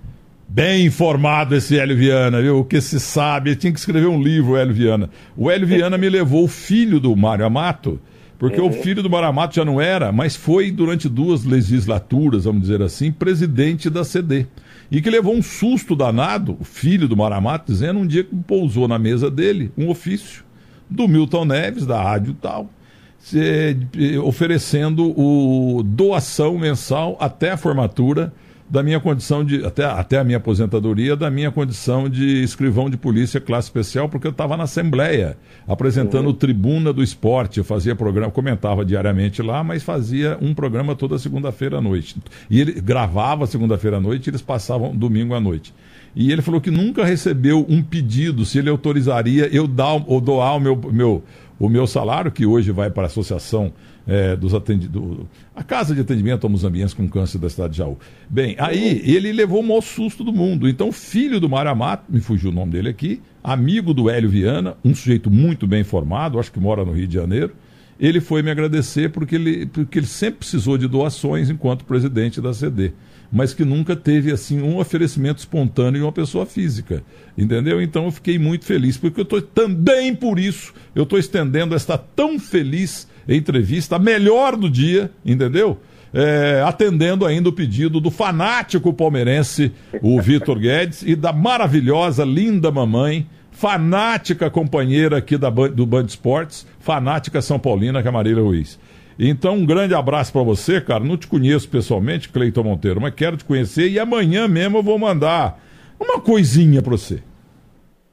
Bem informado esse Hélio Viana, viu? O que se sabe. Ele tinha que escrever um livro, Hélio Viana. O Hélio Viana me levou o filho do Mário Amato porque uhum. o filho do Maramato já não era, mas foi durante duas legislaturas, vamos dizer assim, presidente da CD. E que levou um susto danado, o filho do Maramato, dizendo um dia que pousou na mesa dele um ofício do Milton Neves, da rádio tal, se, oferecendo o doação mensal até a formatura da minha condição de, até, até a minha aposentadoria, da minha condição de escrivão de polícia classe especial, porque eu estava na Assembleia, apresentando uhum. Tribuna do Esporte. Eu fazia programa, comentava diariamente lá, mas fazia um programa toda segunda-feira à noite. E ele gravava segunda-feira à noite e eles passavam domingo à noite. E ele falou que nunca recebeu um pedido se ele autorizaria eu dar ou doar o meu, meu, o meu salário, que hoje vai para a Associação é, dos atendidos. A Casa de Atendimento aos Ambientes com Câncer da cidade de Jaú. Bem, aí ele levou o maior susto do mundo. Então, filho do Mário Amato, me fugiu o nome dele aqui, amigo do Hélio Viana, um sujeito muito bem formado, acho que mora no Rio de Janeiro, ele foi me agradecer porque ele, porque ele sempre precisou de doações enquanto presidente da CD mas que nunca teve assim um oferecimento espontâneo de uma pessoa física, entendeu? Então eu fiquei muito feliz porque eu estou também por isso eu estou estendendo esta tão feliz entrevista, melhor do dia, entendeu? É, atendendo ainda o pedido do fanático palmeirense, o Vitor Guedes, e da maravilhosa, linda mamãe, fanática companheira aqui da, do Band Esportes, fanática São Paulina, que é Marília Ruiz. Então, um grande abraço para você, cara. Não te conheço pessoalmente, Cleiton Monteiro, mas quero te conhecer e amanhã mesmo eu vou mandar uma coisinha para você.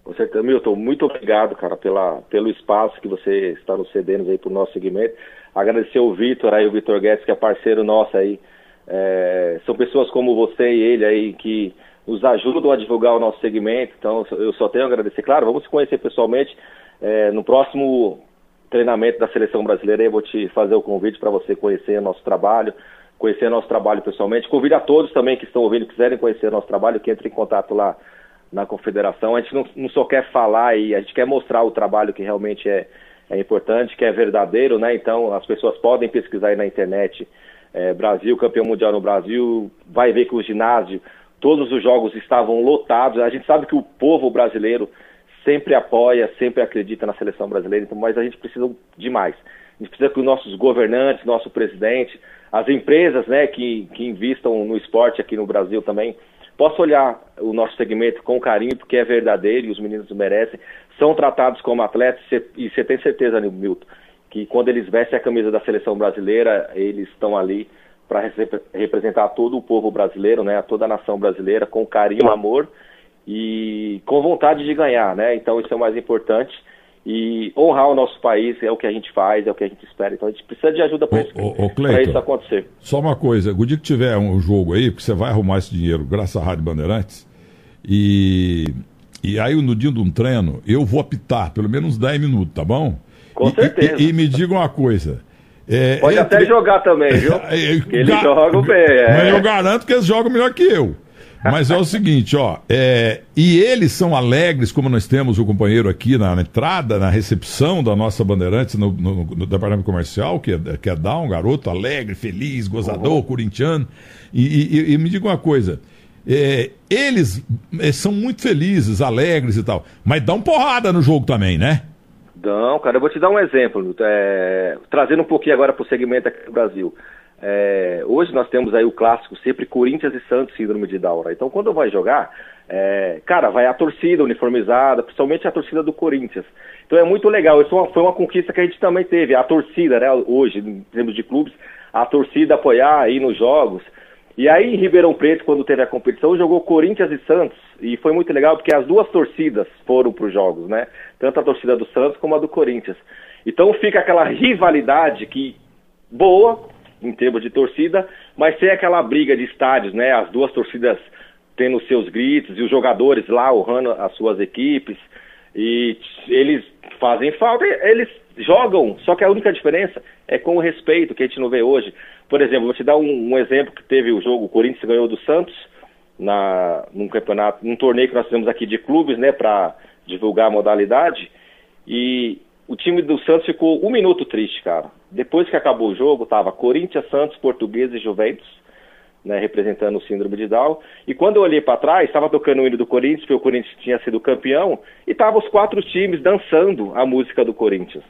Com certeza, Milton, muito obrigado, cara, pela, pelo espaço que você está nos cedendo aí para o nosso segmento. Agradecer o Vitor aí, o Vitor Guedes, que é parceiro nosso aí. É, são pessoas como você e ele aí que nos ajudam a divulgar o nosso segmento. Então, eu só tenho a agradecer. Claro, vamos se conhecer pessoalmente. É, no próximo treinamento da seleção brasileira, eu vou te fazer o convite para você conhecer nosso trabalho, conhecer nosso trabalho pessoalmente. Convido a todos também que estão ouvindo, quiserem conhecer nosso trabalho, que entrem em contato lá na confederação. A gente não, não, só quer falar e a gente quer mostrar o trabalho que realmente é, é importante, que é verdadeiro, né? Então as pessoas podem pesquisar aí na internet é, Brasil, campeão mundial no Brasil, vai ver que o ginásio, todos os jogos estavam lotados. A gente sabe que o povo brasileiro sempre apoia, sempre acredita na seleção brasileira, então, mas a gente precisa de mais. A gente precisa que os nossos governantes, nosso presidente, as empresas né, que, que investam no esporte aqui no Brasil também, Posso olhar o nosso segmento com carinho, porque é verdadeiro e os meninos merecem. São tratados como atletas e você tem certeza, Milton, que quando eles vestem a camisa da seleção brasileira, eles estão ali para representar todo o povo brasileiro, né, toda a nação brasileira, com carinho, amor e com vontade de ganhar, né? Então isso é o mais importante. E honrar o nosso país é o que a gente faz, é o que a gente espera. Então a gente precisa de ajuda para isso, isso, acontecer. Só uma coisa, o dia que tiver um jogo aí, porque você vai arrumar esse dinheiro graças à Rádio Bandeirantes, e, e aí no dia de um treino, eu vou apitar pelo menos 10 minutos, tá bom? Com e, certeza. E, e, me diga uma coisa. É, Pode entre... até jogar também, viu? eles jogam bem. É. Mas eu garanto que eles jogam melhor que eu. Mas é o seguinte, ó, é, e eles são alegres, como nós temos o companheiro aqui na, na entrada, na recepção da nossa Bandeirantes no, no, no, departamento comercial, que é, que é dar um garoto alegre, feliz, gozador, uhum. corintiano. E, e, e, me diga uma coisa, é, eles é, são muito felizes, alegres e tal, mas dão porrada no jogo também, né? Dão, cara, eu vou te dar um exemplo, é, trazendo um pouquinho agora para o segmento aqui do Brasil. É, hoje nós temos aí o clássico sempre Corinthians e Santos síndrome de Down. Então quando vai jogar, é, cara, vai a torcida uniformizada, principalmente a torcida do Corinthians. Então é muito legal. Isso foi uma conquista que a gente também teve, a torcida, né? Hoje, em termos de clubes, a torcida apoiar aí nos jogos. E aí em Ribeirão Preto, quando teve a competição, jogou Corinthians e Santos. E foi muito legal porque as duas torcidas foram para os jogos, né? Tanto a torcida do Santos como a do Corinthians. Então fica aquela rivalidade que boa, em termos de torcida, mas sem aquela briga de estádios, né? As duas torcidas tendo seus gritos, e os jogadores lá honrando as suas equipes, e eles fazem falta, eles jogam, só que a única diferença é com o respeito que a gente não vê hoje. Por exemplo, vou te dar um, um exemplo que teve o jogo, o Corinthians ganhou do Santos, na, num campeonato, num torneio que nós fizemos aqui de clubes, né, para divulgar a modalidade, e o time do Santos ficou um minuto triste, cara. Depois que acabou o jogo, tava Corinthians, Santos, Português e Juventus, né, representando o síndrome de Down. E quando eu olhei para trás, estava tocando o hino do Corinthians, porque o Corinthians tinha sido campeão, e tava os quatro times dançando a música do Corinthians.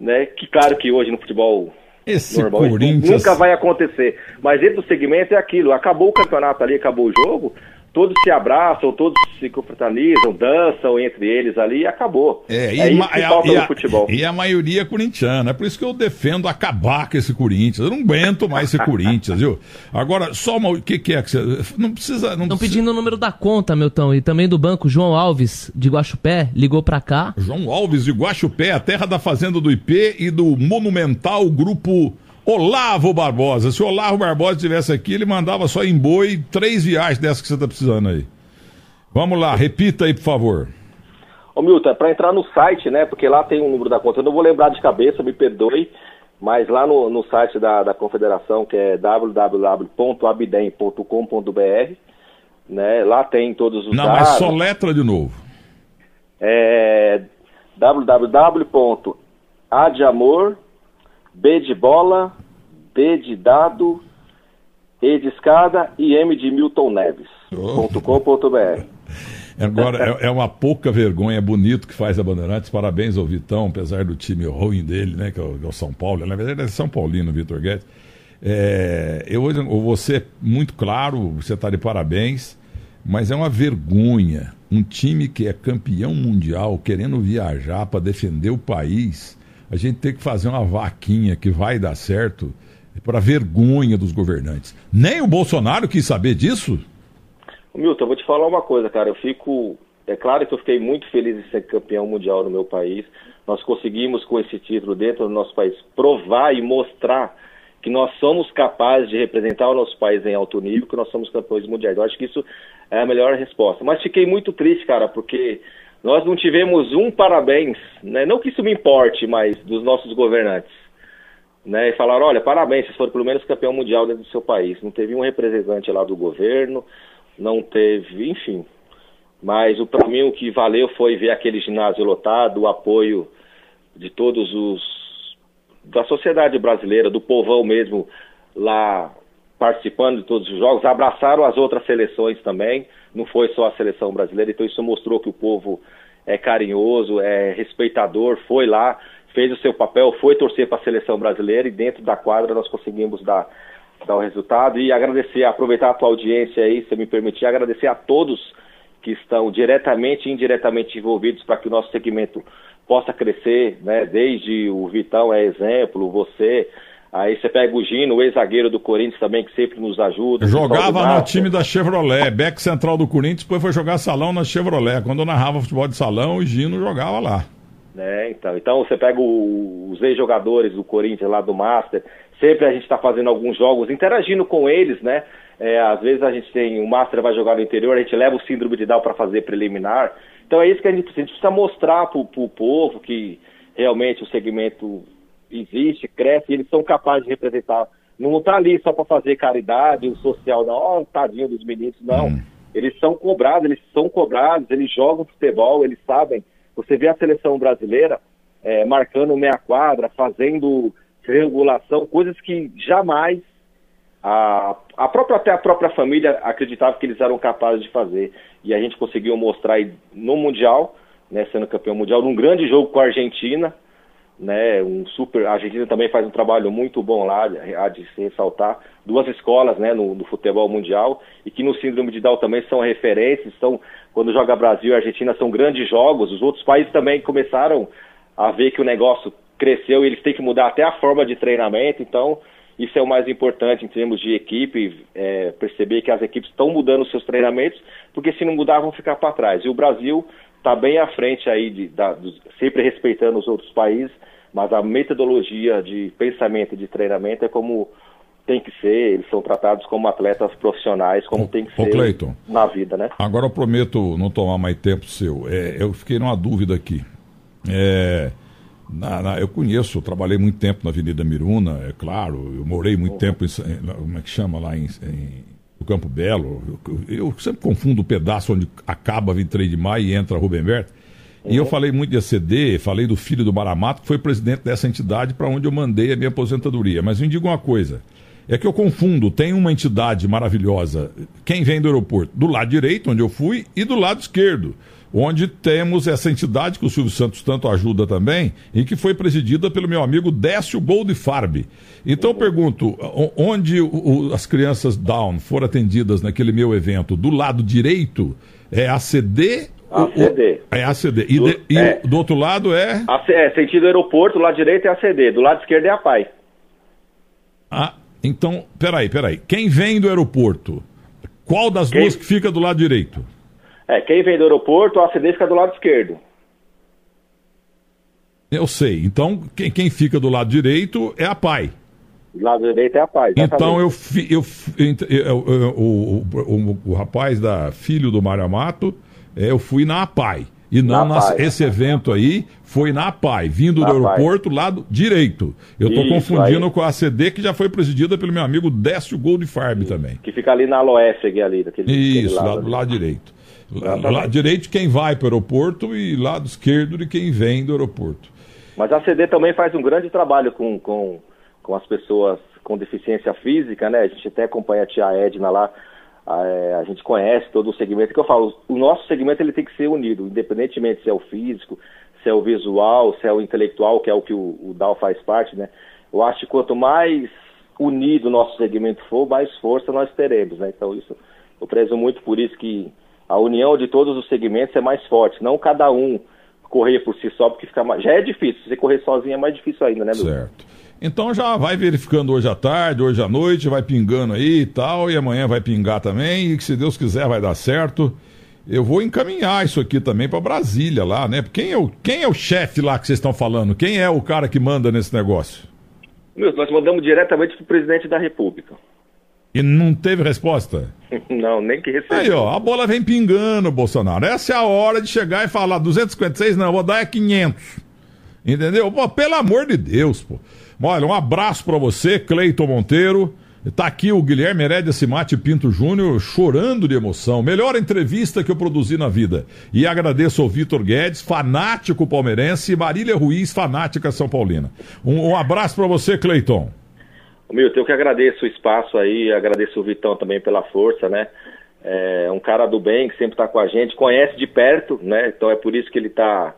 Né? Que claro que hoje no futebol esse normal Corinthians... nunca vai acontecer. Mas dentro do segmento é aquilo, acabou o campeonato ali, acabou o jogo, todos se abraçam, todos se confraternizam, dançam entre eles ali e acabou. É, e, é isso que falta e no futebol. E a maioria é corintiana. É por isso que eu defendo acabar com esse Corinthians. Eu não aguento mais esse Corinthians, viu? Agora, só uma. O que, que, é que você. Não precisa. Estão pedindo o número da conta, Milton, e também do banco. João Alves, de Guaxupé, ligou pra cá. João Alves de Guaxupé, a terra da Fazenda do IP e do Monumental Grupo. Olavo Barbosa. Se o Olavo Barbosa estivesse aqui, ele mandava só em boi três viagens dessas que você está precisando aí. Vamos lá, repita aí, por favor. Ô Milton, é para entrar no site, né? Porque lá tem um número da conta. Eu não vou lembrar de cabeça, me perdoe. Mas lá no, no site da, da confederação, que é www.abdem.com.br, né? Lá tem todos os Não, dados. mas só letra de novo. É www.adeamor.com B de bola, D de dado, E de escada e M de Milton Neves. .com.br Agora, é, é, uma pouca vergonha, é bonito que faz a Bandeirantes. Parabéns ao Vitão, apesar do time ruim dele, né? Que é o, que é o São Paulo. Na verdade, é São Paulino, Vitor Guedes. É, eu, você é muito claro, você está de parabéns, mas é uma vergonha um time que é campeão mundial querendo viajar para defender o país a gente tem que fazer uma vaquinha que vai dar certo para vergonha dos governantes. Nem o Bolsonaro quis saber disso? Milton, eu vou te falar uma coisa, cara. Eu fico. É claro que eu fiquei muito feliz de ser campeão mundial no meu país. Nós conseguimos, com esse título dentro do nosso país, provar e mostrar que nós somos capazes de representar o nosso país em alto nível, que nós somos campeões mundiais. Eu acho que isso é a melhor resposta. Mas fiquei muito triste, cara, porque nós não tivemos um parabéns, né? não que isso me importe, mas dos nossos governantes. Né? E falaram, olha, parabéns, vocês foram pelo menos campeão mundial dentro do seu país. Não teve um representante lá do governo, não teve, enfim. Mas para mim o que valeu foi ver aquele ginásio lotado, o apoio de todos os da sociedade brasileira, do povão mesmo lá participando de todos os jogos, abraçaram as outras seleções também, não foi só a seleção brasileira, então isso mostrou que o povo é carinhoso, é respeitador, foi lá, fez o seu papel, foi torcer para a seleção brasileira e dentro da quadra nós conseguimos dar, dar o resultado e agradecer, aproveitar a tua audiência aí, se me permitir, agradecer a todos que estão diretamente e indiretamente envolvidos para que o nosso segmento possa crescer, né? Desde o Vitão é exemplo, você, Aí você pega o Gino, o ex-zagueiro do Corinthians também, que sempre nos ajuda. Jogava no time da Chevrolet, back central do Corinthians, depois foi jogar salão na Chevrolet. Quando eu narrava futebol de salão, o Gino jogava lá. É, então, então você pega o, os ex-jogadores do Corinthians lá do Master, sempre a gente está fazendo alguns jogos, interagindo com eles, né? É, às vezes a gente tem, o Master vai jogar no interior, a gente leva o síndrome de Down para fazer preliminar. Então é isso que a gente precisa, a gente precisa mostrar para o povo que realmente o segmento existe, cresce, e eles são capazes de representar. Não está ali só para fazer caridade, o social, não, oh, tadinho dos meninos, não. Hum. Eles são cobrados, eles são cobrados, eles jogam futebol, eles sabem. Você vê a seleção brasileira é, marcando meia quadra, fazendo triangulação, coisas que jamais a, a própria até a própria família acreditava que eles eram capazes de fazer. E a gente conseguiu mostrar no Mundial, né, sendo campeão mundial, num grande jogo com a Argentina, né, um super, a Argentina também faz um trabalho muito bom lá, há de se ressaltar, duas escolas, né, no, no, futebol mundial, e que no síndrome de Down também são referências, são, quando joga Brasil e Argentina são grandes jogos, os outros países também começaram a ver que o negócio cresceu e eles têm que mudar até a forma de treinamento, então isso é o mais importante em termos de equipe, é, perceber que as equipes estão mudando seus treinamentos, porque se não mudar vão ficar para trás, e o Brasil está bem à frente aí, de, da, sempre respeitando os outros países, mas a metodologia de pensamento e de treinamento é como tem que ser, eles são tratados como atletas profissionais, como tem que ser Cleiton. na vida, né? Agora eu prometo não tomar mais tempo seu. É, eu fiquei numa dúvida aqui. É, na- na- eu conheço, trabalhei muito tempo na Avenida Miruna, é claro, eu morei muito tempo em, como é que chama lá em, em- no Campo Belo. Eu, eu sempre confundo o pedaço onde acaba 23 de maio e entra Rubem Berta. E eu falei muito de ACD, falei do filho do Maramato, que foi presidente dessa entidade para onde eu mandei a minha aposentadoria. Mas me diga uma coisa, é que eu confundo, tem uma entidade maravilhosa, quem vem do aeroporto, do lado direito, onde eu fui, e do lado esquerdo, onde temos essa entidade que o Silvio Santos tanto ajuda também, e que foi presidida pelo meu amigo Décio Goldfarb. Então eu pergunto, onde o- as crianças Down foram atendidas naquele meu evento, do lado direito, é ACD? ACD. É ACD. E, Do- de- e é. do outro lado é... É, sentido aeroporto, do lado direito é a CD, do lado esquerdo é a PAI. Ah, então, peraí, peraí. Quem vem do aeroporto, qual das Quem- duas que fica do lado direito? É, quem vem do aeroporto, a CD fica do lado esquerdo. Eu sei. Então, quem, quem fica do lado direito é a pai. Do lado direito é a PAI. Então, eu, eu, eu- eu- o, o, o, rapaz da filho do Mário Amato, é, eu fui na APAI. E não Na esse evento aí foi na APAI, vindo Na do aeroporto, lado direito. Eu estou confundindo aí. com a ACD, que já foi presidida pelo meu amigo Décio Goldfarb também. Que fica ali na Aloefeg ali, daquele, Isso, lado. lá do ali. lado direito. Exatamente. lado direito quem vai para o aeroporto e lado esquerdo de quem vem do aeroporto. Mas a CD também faz um grande trabalho com, com, com as pessoas com deficiência física, né? A gente até acompanha a tia Edna lá, a, é, a gente conhece todo o segmento. que eu falo, o nosso segmento ele tem que ser unido, independentemente se é o físico, se é o visual, se é o intelectual, que é o que o, o DAO faz parte, né? Eu acho que quanto mais unido o nosso segmento for, mais força nós teremos, né? Então isso, eu prezo muito por isso que a união de todos os segmentos é mais forte, não cada um correr por si só, porque fica mais... já é difícil, você correr sozinho é mais difícil ainda, né, Lu? Certo. Então já vai verificando hoje à tarde, hoje à noite, vai pingando aí e tal, e amanhã vai pingar também, e que se Deus quiser vai dar certo. Eu vou encaminhar isso aqui também para Brasília lá, né? Quem é o, quem é o chefe lá que vocês estão falando? Quem é o cara que manda nesse negócio? Meu, nós mandamos diretamente pro presidente da República. E não teve resposta? Não, nem que recebeu. Aí, ó, a bola vem pingando, Bolsonaro. Essa é a hora de chegar e falar 256, não, vou dar é 500. Entendeu? Pô, pelo amor de Deus, pô. Olha, um abraço pra você, Cleiton Monteiro. Tá aqui o Guilherme Herédia Simate Pinto Júnior chorando de emoção. Melhor entrevista que eu produzi na vida. E agradeço ao Vitor Guedes, fanático palmeirense, e Marília Ruiz, fanática São Paulina. Um, um abraço pra você, Cleiton. Milton, eu que agradeço o espaço aí, agradeço o Vitão também pela força, né? É um cara do bem que sempre está com a gente, conhece de perto, né? Então é por isso que ele está,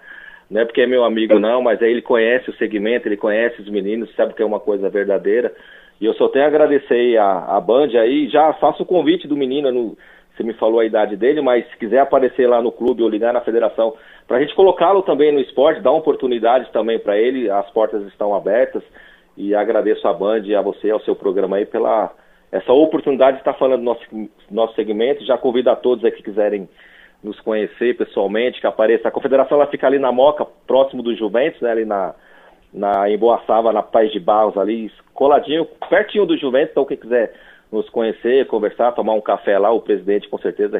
não é porque é meu amigo não, mas aí ele conhece o segmento, ele conhece os meninos, sabe que é uma coisa verdadeira. E eu só tenho a agradecer a, a Band aí, já faço o convite do menino, no, você me falou a idade dele, mas se quiser aparecer lá no clube ou ligar na federação, para a gente colocá-lo também no esporte, dar oportunidade também para ele, as portas estão abertas. E agradeço a Band e a você, ao seu programa aí, pela essa oportunidade de estar falando do nosso, nosso segmento. Já convido a todos aí que quiserem nos conhecer pessoalmente, que apareça. A confederação ela fica ali na Moca, próximo do Juventus, né, ali na, na, em Boaçava, na Paz de Barros, ali, coladinho, pertinho do Juventus. Então, quem quiser nos conhecer, conversar, tomar um café lá, o presidente com certeza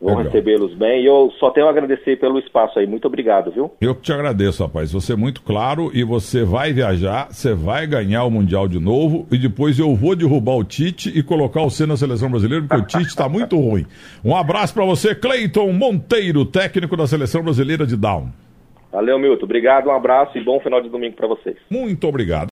vão recebê-los bem. E eu só tenho a agradecer pelo espaço aí. Muito obrigado, viu? Eu que te agradeço, rapaz. Você é muito claro e você vai viajar, você vai ganhar o Mundial de novo e depois eu vou derrubar o Tite e colocar você na seleção brasileira porque o Tite está muito ruim. Um abraço para você, Cleiton Monteiro, técnico da seleção brasileira de Down. Valeu, Milton. Obrigado, um abraço e bom final de domingo para vocês. Muito obrigado.